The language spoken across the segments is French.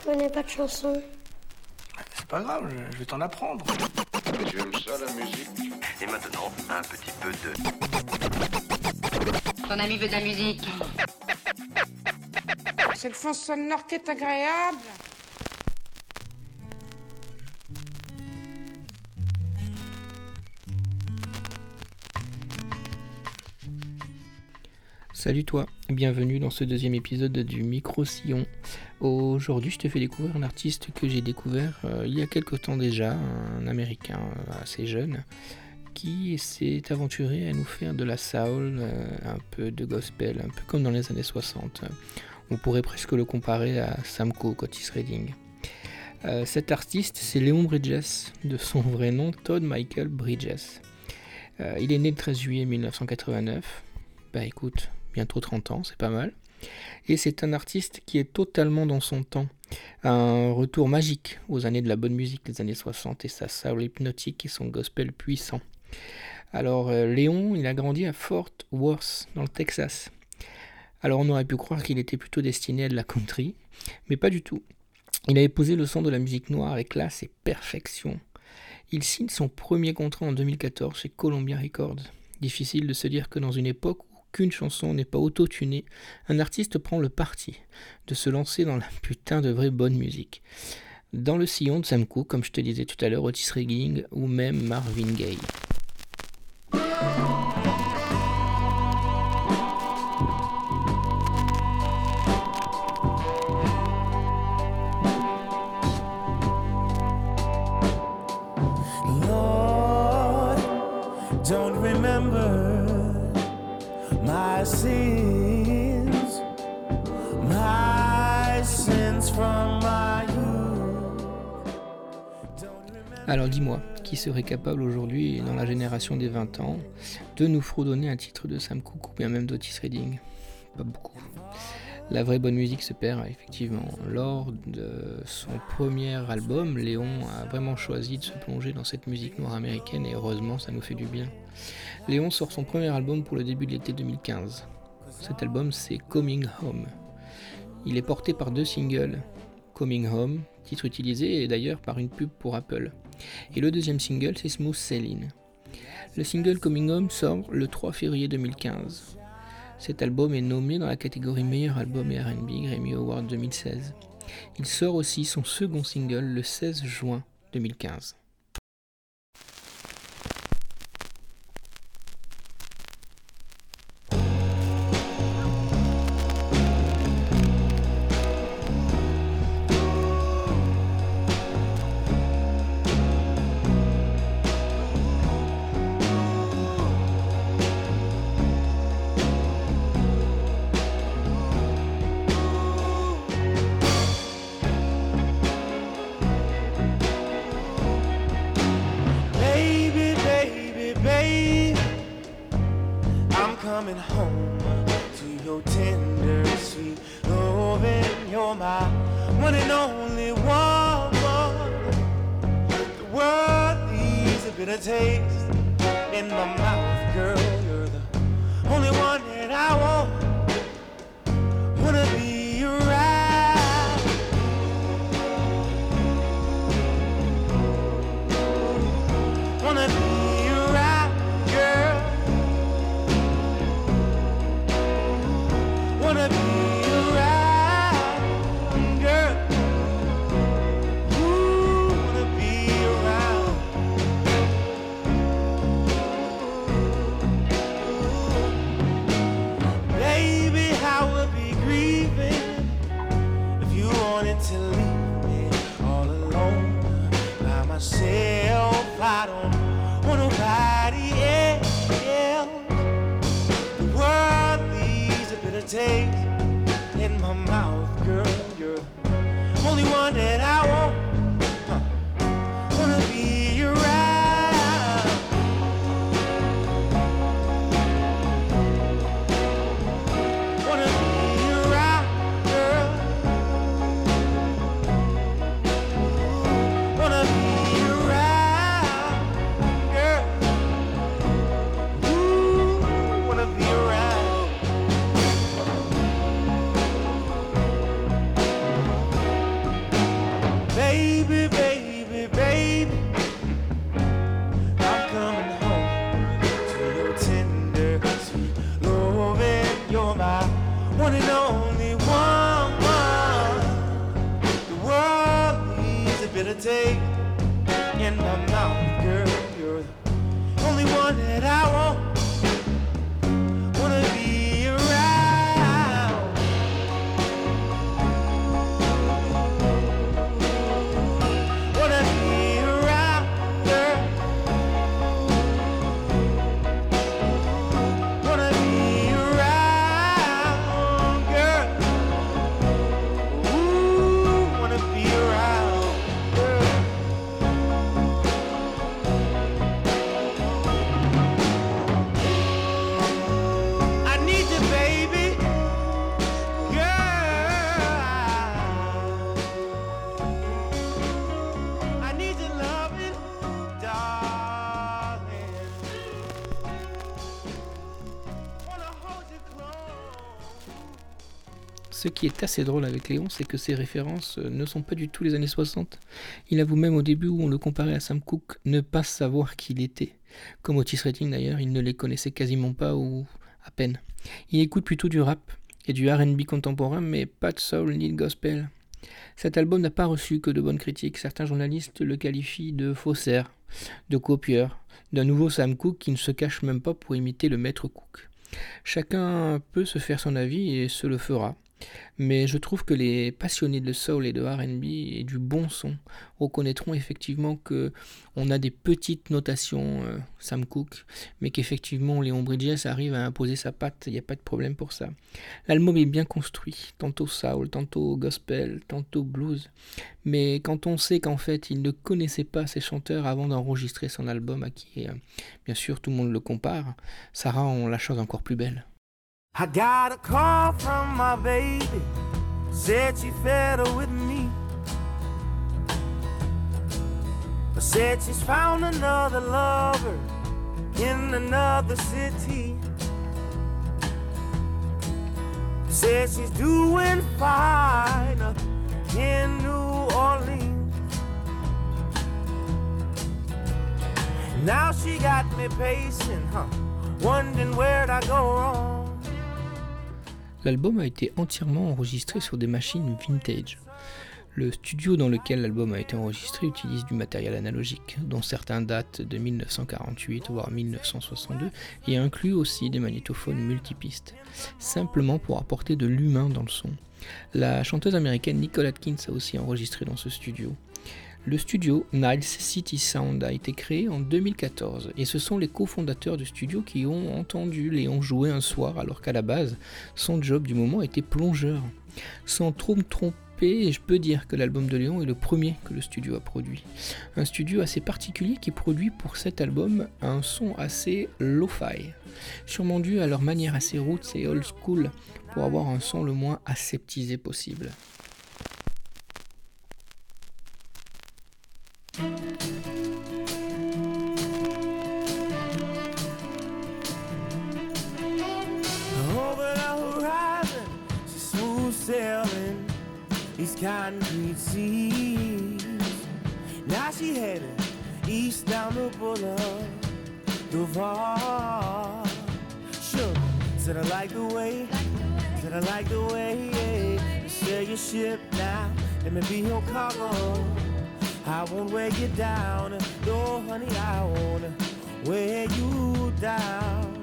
Je connais pas de chanson. C'est pas grave, je, vais t'en apprendre. Tu aimes ça la musique Et maintenant, un petit peu de... Ton ami veut de la musique. Cette fond sonore qui est agréable. Salut toi, bienvenue dans ce deuxième épisode du Micro Sillon. Aujourd'hui, je te fais découvrir un artiste que j'ai découvert euh, il y a quelque temps déjà, un américain assez jeune, qui s'est aventuré à nous faire de la soul, euh, un peu de gospel, un peu comme dans les années 60. On pourrait presque le comparer à Sam Cooke, Otis Redding. Euh, cet artiste, c'est Léon Bridges, de son vrai nom Todd Michael Bridges. Il est né le 13 juillet 1989. Bah écoute, bientôt 30 ans, c'est pas mal. Et c'est un artiste qui est totalement dans son temps. Un retour magique aux années de la bonne musique des années 60 et sa soul hypnotique et son gospel puissant. Alors euh, Léon, il a grandi à Fort Worth, dans le Texas. Alors on aurait pu croire qu'il était plutôt destiné à de la country, mais pas du tout. Il a épousé le son de la musique noire avec classe et perfection. Il signe son premier contrat en 2014 chez Columbia Records. Difficile de se dire que dans une époque qu'une chanson n'est pas auto-tunée, un artiste prend le parti de se lancer dans la putain de vraie bonne musique. Dans le sillon de Sam Cooke, comme je te disais tout à l'heure, Otis Redding ou même Marvin Gaye. Serait capable aujourd'hui, dans la génération des 20 ans, de nous fredonner un titre de Sam Cooke ou bien même d'Otis Redding? Pas beaucoup. La vraie bonne musique se perd effectivement. Lors de son premier album, Léon a vraiment choisi de se plonger dans cette musique noire américaine et heureusement ça nous fait du bien. Léon sort son premier album pour le début de l'été 2015. Cet album c'est Coming Home. Il est porté par deux singles, Coming Home, titre utilisé d'ailleurs par une pub pour Apple. Et le deuxième single c'est Smooth Sailing. Le single Coming Home sort le 3 février 2015. Cet album est nommé dans la catégorie meilleur album et RB Grammy Award 2016. Il sort aussi son second single le 16 juin 2015. only wanted take Ce qui est assez drôle avec Léon, c'est que ses références euh, ne sont pas du tout les années 60. Il avoue même au début où on le comparait à Sam Cooke ne pas savoir qui il était. Comme Otis Redding d'ailleurs, il ne les connaissait quasiment pas ou à peine. Il écoute plutôt du rap et du RB contemporain, mais pas de soul ni de gospel. Cet album n'a pas reçu que de bonnes critiques. Certains journalistes le qualifient de faussaire, de copieur, d'un nouveau Sam Cooke qui ne se cache même pas pour imiter le maître Cook. Chacun peut se faire son avis et se le fera. Mais je trouve que les passionnés de soul et de R&B et du bon son reconnaîtront effectivement que on a des petites notations euh, Sam Cooke, mais qu'effectivement Léon Bridges arrive à imposer sa patte, il n'y a pas de problème pour ça. L'album est bien construit, tantôt soul, tantôt gospel, tantôt blues, mais quand on sait qu'en fait il ne connaissait pas ces chanteurs avant d'enregistrer son album, à qui euh, bien sûr tout le monde le compare, ça rend la chose encore plus belle. I got a call from my baby, said she fed her with me. Said she's found another lover in another city. Said she's doing fine up in New Orleans. Now she got me pacing, huh? Wondering where'd I go wrong. L'album a été entièrement enregistré sur des machines vintage. Le studio dans lequel l'album a été enregistré utilise du matériel analogique, dont certains datent de 1948 voire 1962, et inclut aussi des magnétophones multipistes, simplement pour apporter de l'humain dans le son. La chanteuse américaine Nicole Atkins a aussi enregistré dans ce studio. Le studio Niles City Sound a été créé en 2014 et ce sont les cofondateurs du studio qui ont entendu Léon jouer un soir alors qu'à la base, son job du moment était plongeur. Sans trop me tromper, je peux dire que l'album de Léon est le premier que le studio a produit. Un studio assez particulier qui produit pour cet album un son assez lo-fi, sûrement dû à leur manière assez roots et old school pour avoir un son le moins aseptisé possible. Over the horizon, she's smooth sailing these concrete seas. Now she heading east down the boulevard, Duval. Sure, said I like the way, said I like the way you sail your ship now. Let me be your cargo. I won't weigh you down, no honey, I won't weigh you down.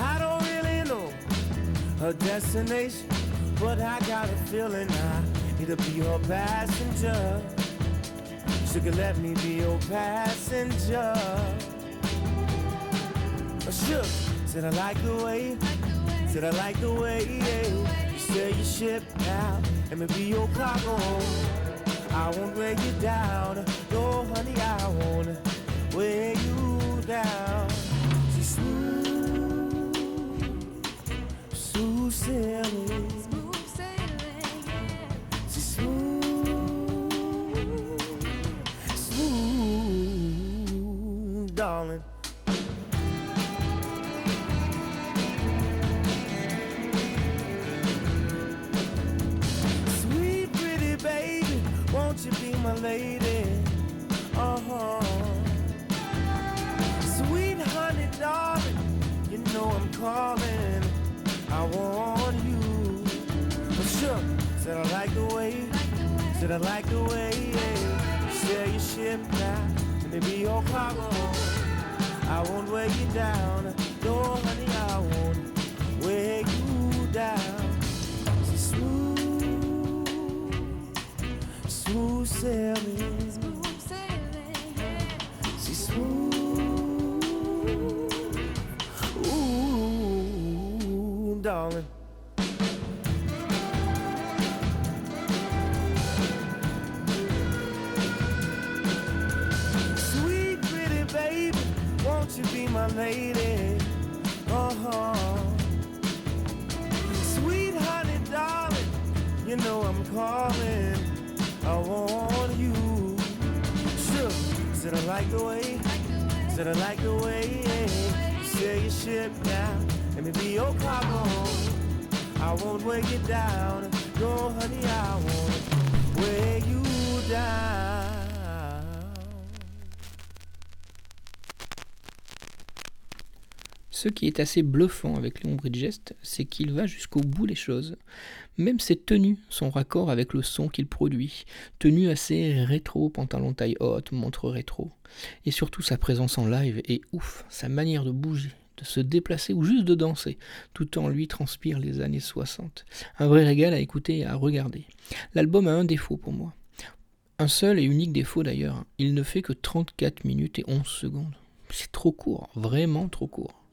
I don't really know her destination, but I got a feeling I need to be her passenger. She could let me be your passenger. Oh, Sure, said I like the way, said I like the way you sail your ship now. Let me be your cargo. I won't weigh you down, no honey, I won't weigh you down. She's smooth, smooth sailing. Lady? Uh huh. Sweet honey, darling, you know I'm calling. I want you. Said I like the way, said I like the way ship now. Let me be your cargo. I won't weigh you down. No, honey, sailing. Smooth. Ooh, darling. Ce qui est assez bluffant avec Léon Bridges, c'est qu'il va jusqu'au bout des choses. Même ses tenues sont raccord avec le son qu'il produit. Tenue assez rétro, pantalon taille haute, montre rétro. Et surtout sa présence en live est ouf, sa manière de bouger, de se déplacer ou juste de danser, tout en lui transpire les années 60. Un vrai régal à écouter et à regarder. L'album a un défaut pour moi. Un seul et unique défaut d'ailleurs, il ne fait que 34 minutes et 11 secondes. C'est trop court, vraiment trop court.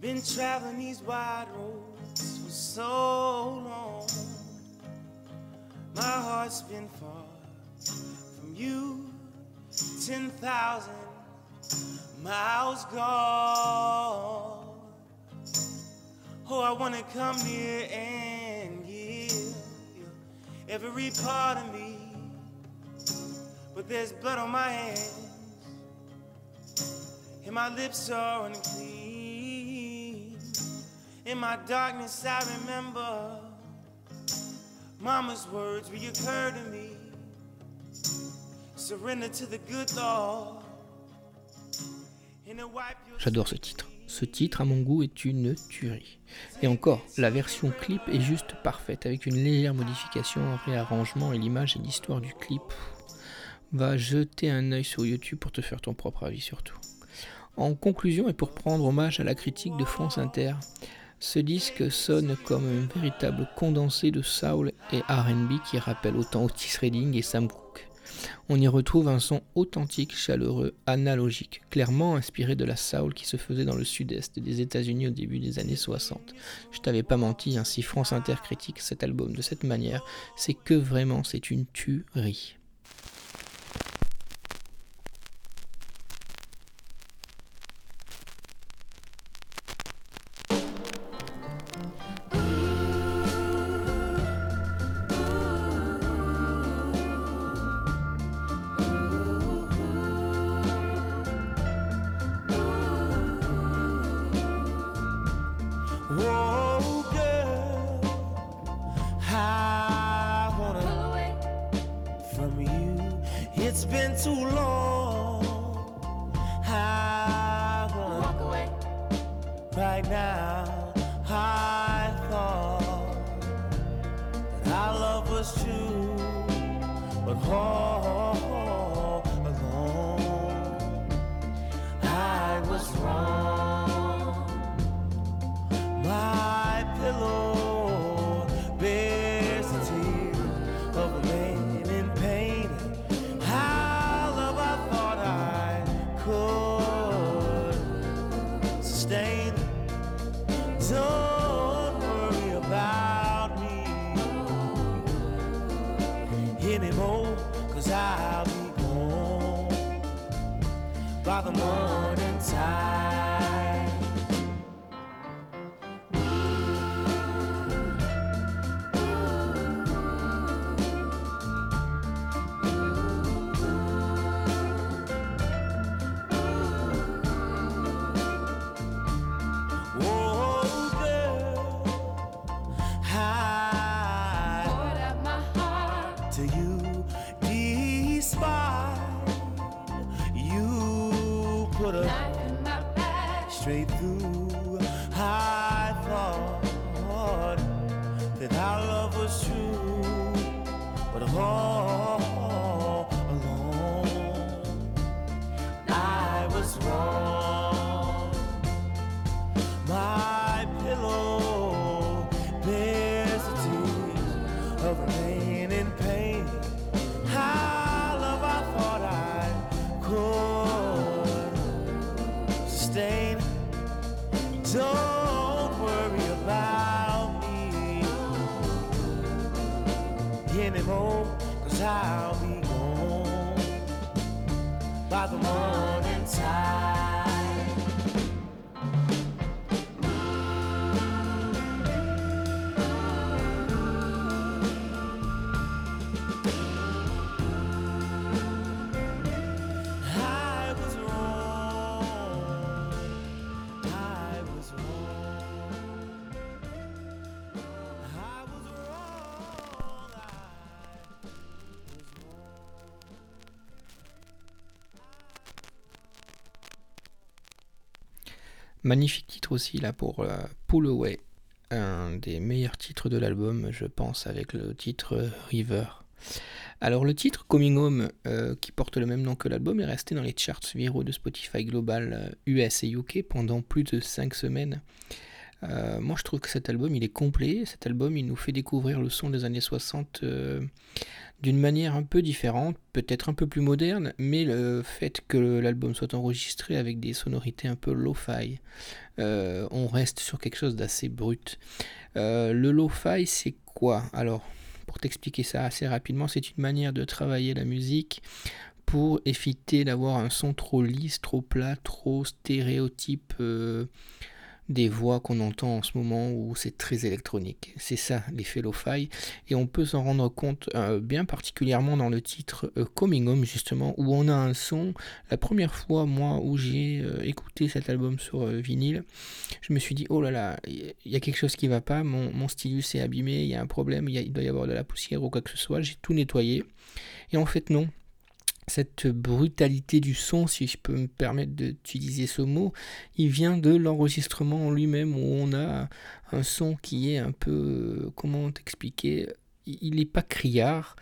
Been traveling these wide roads for so long. My heart's been far from you, 10,000 miles gone. Oh, I want to come near and give you every part of me. But there's blood on my hands, and my lips are unclean. In my darkness, I remember Mama's words to me. Surrender to the good J'adore ce titre. Ce titre, à mon goût, est une tuerie. Et encore, la version clip est juste parfaite, avec une légère modification, un réarrangement et l'image et l'histoire du clip. Va jeter un œil sur YouTube pour te faire ton propre avis surtout. En conclusion, et pour prendre hommage à la critique de France Inter, ce disque sonne comme un véritable condensé de soul et RB qui rappelle autant Otis Redding et Sam Cooke. On y retrouve un son authentique, chaleureux, analogique, clairement inspiré de la soul qui se faisait dans le sud-est des États-Unis au début des années 60. Je t'avais pas menti, hein, si France Inter critique cet album de cette manière, c'est que vraiment c'est une tuerie. It's been too long. I walk away right now. I thought that our love was true, but all along I was wrong. My pillow anymore, cause I'll be gone by the morning tide. Magnifique titre aussi là pour euh, Pull Away, un des meilleurs titres de l'album, je pense, avec le titre euh, River. Alors le titre Coming Home, euh, qui porte le même nom que l'album, est resté dans les charts viraux de Spotify Global euh, US et UK pendant plus de 5 semaines. Euh, moi je trouve que cet album il est complet, cet album il nous fait découvrir le son des années 60 euh, d'une manière un peu différente, peut-être un peu plus moderne, mais le fait que l'album soit enregistré avec des sonorités un peu lo-fi, euh, on reste sur quelque chose d'assez brut. Le lo-fi c'est quoi? Alors pour t'expliquer ça assez rapidement, c'est une manière de travailler la musique pour éviter d'avoir un son trop lisse, trop plat, trop stéréotype des voix qu'on entend en ce moment où c'est très électronique. C'est ça l'effet lo-fi et on peut s'en rendre compte euh, bien particulièrement dans le titre euh, Coming Home justement où on a un son. La première fois moi où j'ai euh, écouté cet album sur vinyle, je me suis dit oh là là, il y a quelque chose qui va pas, mon, mon stylus est abîmé, il y a un problème, il doit y avoir de la poussière ou quoi que ce soit. J'ai tout nettoyé et en fait non. Cette brutalité du son, si je peux me permettre d'utiliser ce mot, il vient de l'enregistrement en lui-même où on a un son qui est un peu, euh, comment t'expliquer, il n'est pas criard,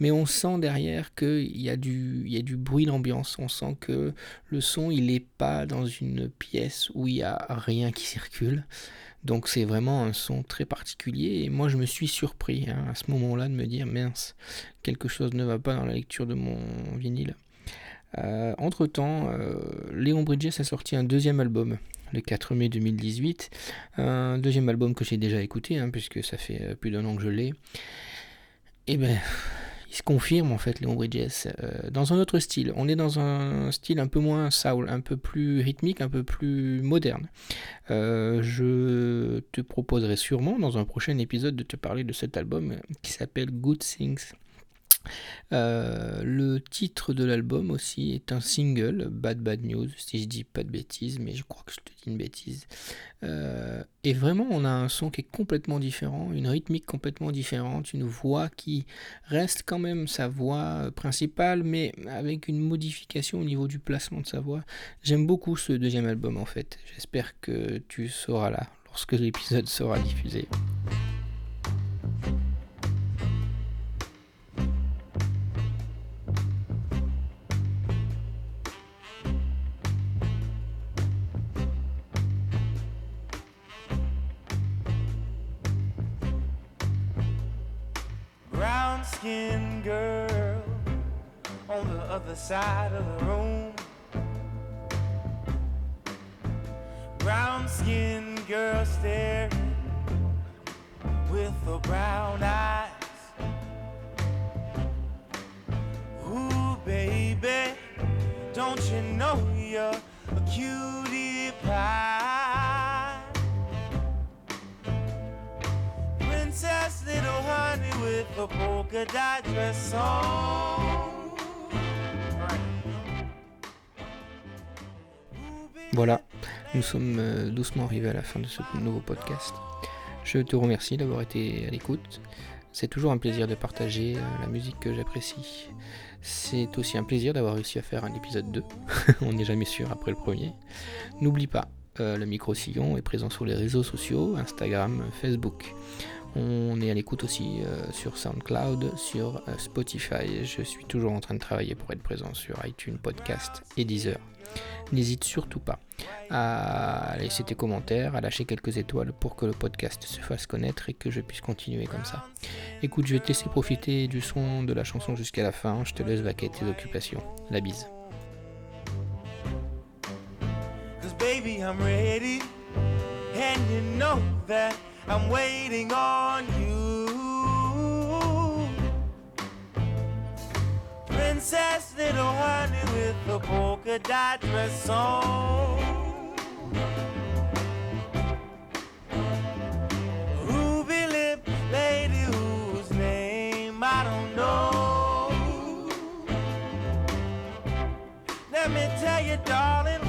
mais on sent derrière qu'il y, a du- il y a du bruit d'ambiance. On sent que le son, il n'est pas dans une pièce où il n'y a rien qui circule. Donc c'est vraiment un son très particulier et moi je me suis surpris hein, à ce moment-là de me dire mince, quelque chose ne va pas dans la lecture de mon vinyle. Euh, entre temps, Léon Bridges a sorti un deuxième album le 4 mai 2018. Un deuxième album que j'ai déjà écouté, hein, puisque ça fait euh, plus d'un an que je l'ai. Et ben, il confirme en fait, Léon Bridges, euh, dans un autre style. On est dans un style un peu moins soul, un peu plus rythmique, un peu plus moderne. Euh, je te proposerai sûrement dans un prochain épisode de te parler de cet album qui s'appelle Good Things. Euh, le titre de l'album aussi est un single, Bad Bad News, si je dis pas de bêtises, mais je crois que je te dis une bêtise. Euh, et vraiment, on a un son qui est complètement différent, une rythmique complètement différente, une voix qui reste quand même sa voix principale, mais avec une modification au niveau du placement de sa voix. J'aime beaucoup ce deuxième album en fait. J'espère que tu seras là lorsque l'épisode sera diffusé. Side of the room. Brown skinned girl staring with the brown eyes. Ooh, baby, don't you know you're a cutie pie? Princess little honey with a polka dot dress on. Voilà, nous sommes euh, doucement arrivés à la fin de ce nouveau podcast. Je te remercie d'avoir été à l'écoute. C'est toujours un plaisir de partager euh, la musique que j'apprécie. C'est aussi un plaisir d'avoir réussi à faire un épisode 2. On n'est jamais sûr après le premier. N'oublie pas, euh, le micro-sillon est présent sur les réseaux sociaux, Instagram, Facebook. On est à l'écoute aussi euh, sur SoundCloud, sur euh, Spotify. Je suis toujours en train de travailler pour être présent sur iTunes Podcast et Deezer. N'hésite surtout pas à laisser tes commentaires, à lâcher quelques étoiles pour que le podcast se fasse connaître et que je puisse continuer comme ça. Écoute, je vais te laisser profiter du son de la chanson jusqu'à la fin. Je te laisse vaquer tes occupations. La bise. I'm waiting on you. Princess, little honey with the polka dot dress on. Ruby lip lady whose name I don't know. Let me tell you, darling,